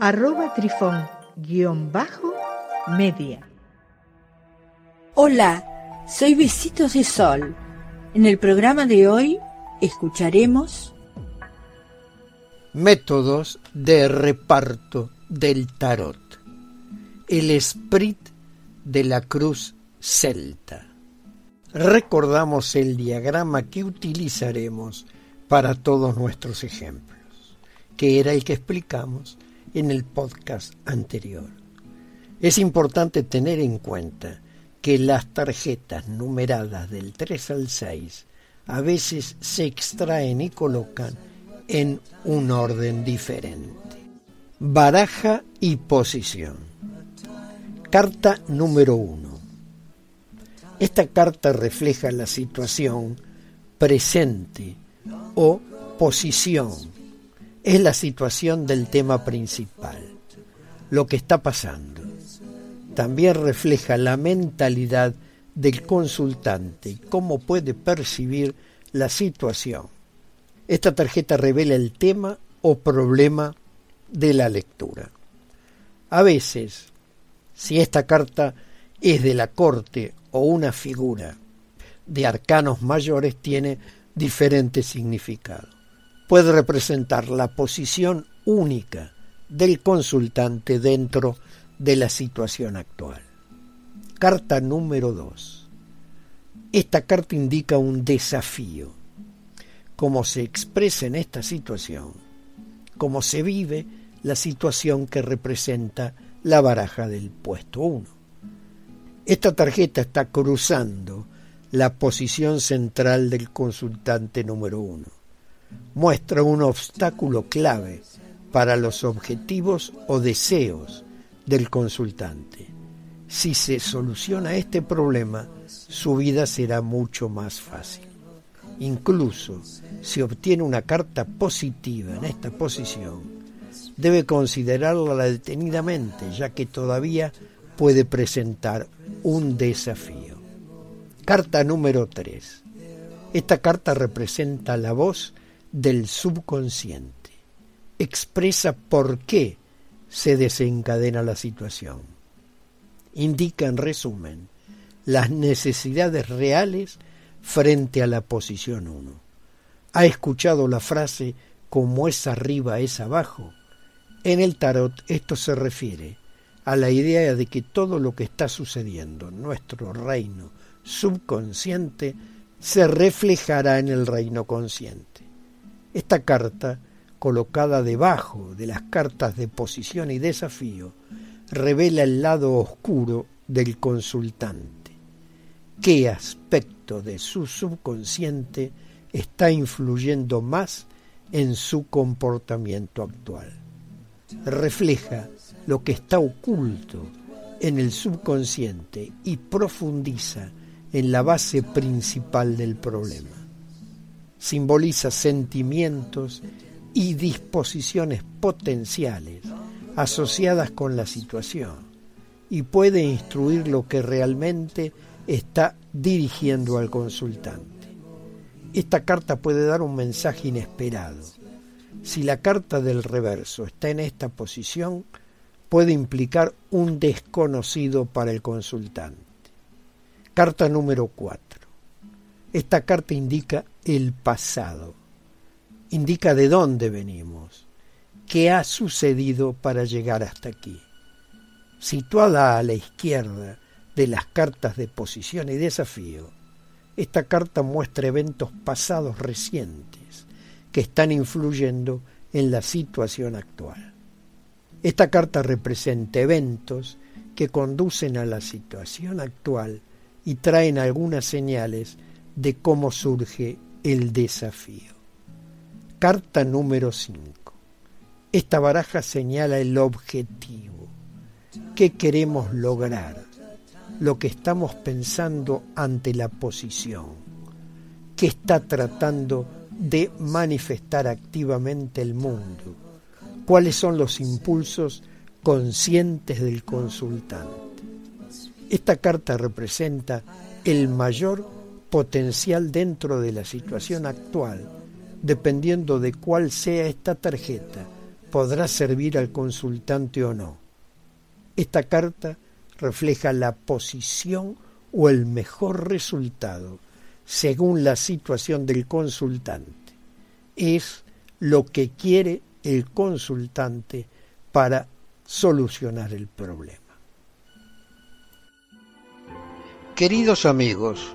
arroba trifón guion bajo media. Hola, soy Besitos de Sol. En el programa de hoy escucharemos Métodos de reparto del tarot. El esprit de la cruz celta. Recordamos el diagrama que utilizaremos para todos nuestros ejemplos, que era el que explicamos en el podcast anterior. Es importante tener en cuenta que las tarjetas numeradas del 3 al 6 a veces se extraen y colocan en un orden diferente. Baraja y posición. Carta número 1. Esta carta refleja la situación presente o posición es la situación del tema principal, lo que está pasando. También refleja la mentalidad del consultante y cómo puede percibir la situación. Esta tarjeta revela el tema o problema de la lectura. A veces, si esta carta es de la corte o una figura de arcanos mayores, tiene diferentes significados puede representar la posición única del consultante dentro de la situación actual. Carta número 2. Esta carta indica un desafío. Cómo se expresa en esta situación, cómo se vive la situación que representa la baraja del puesto 1. Esta tarjeta está cruzando la posición central del consultante número 1 muestra un obstáculo clave para los objetivos o deseos del consultante. Si se soluciona este problema, su vida será mucho más fácil. Incluso si obtiene una carta positiva en esta posición, debe considerarla detenidamente, ya que todavía puede presentar un desafío. Carta número 3. Esta carta representa la voz del subconsciente. Expresa por qué se desencadena la situación. Indica, en resumen, las necesidades reales frente a la posición 1. ¿Ha escuchado la frase como es arriba es abajo? En el tarot esto se refiere a la idea de que todo lo que está sucediendo en nuestro reino subconsciente se reflejará en el reino consciente. Esta carta, colocada debajo de las cartas de posición y desafío, revela el lado oscuro del consultante. ¿Qué aspecto de su subconsciente está influyendo más en su comportamiento actual? Refleja lo que está oculto en el subconsciente y profundiza en la base principal del problema simboliza sentimientos y disposiciones potenciales asociadas con la situación y puede instruir lo que realmente está dirigiendo al consultante. Esta carta puede dar un mensaje inesperado. Si la carta del reverso está en esta posición, puede implicar un desconocido para el consultante. Carta número 4. Esta carta indica el pasado, indica de dónde venimos, qué ha sucedido para llegar hasta aquí. Situada a la izquierda de las cartas de posición y desafío, esta carta muestra eventos pasados recientes que están influyendo en la situación actual. Esta carta representa eventos que conducen a la situación actual y traen algunas señales de cómo surge el desafío. Carta número 5. Esta baraja señala el objetivo. qué queremos lograr, lo que estamos pensando ante la posición, qué está tratando de manifestar activamente el mundo, cuáles son los impulsos conscientes del consultante. Esta carta representa el mayor potencial dentro de la situación actual, dependiendo de cuál sea esta tarjeta, podrá servir al consultante o no. Esta carta refleja la posición o el mejor resultado según la situación del consultante. Es lo que quiere el consultante para solucionar el problema. Queridos amigos,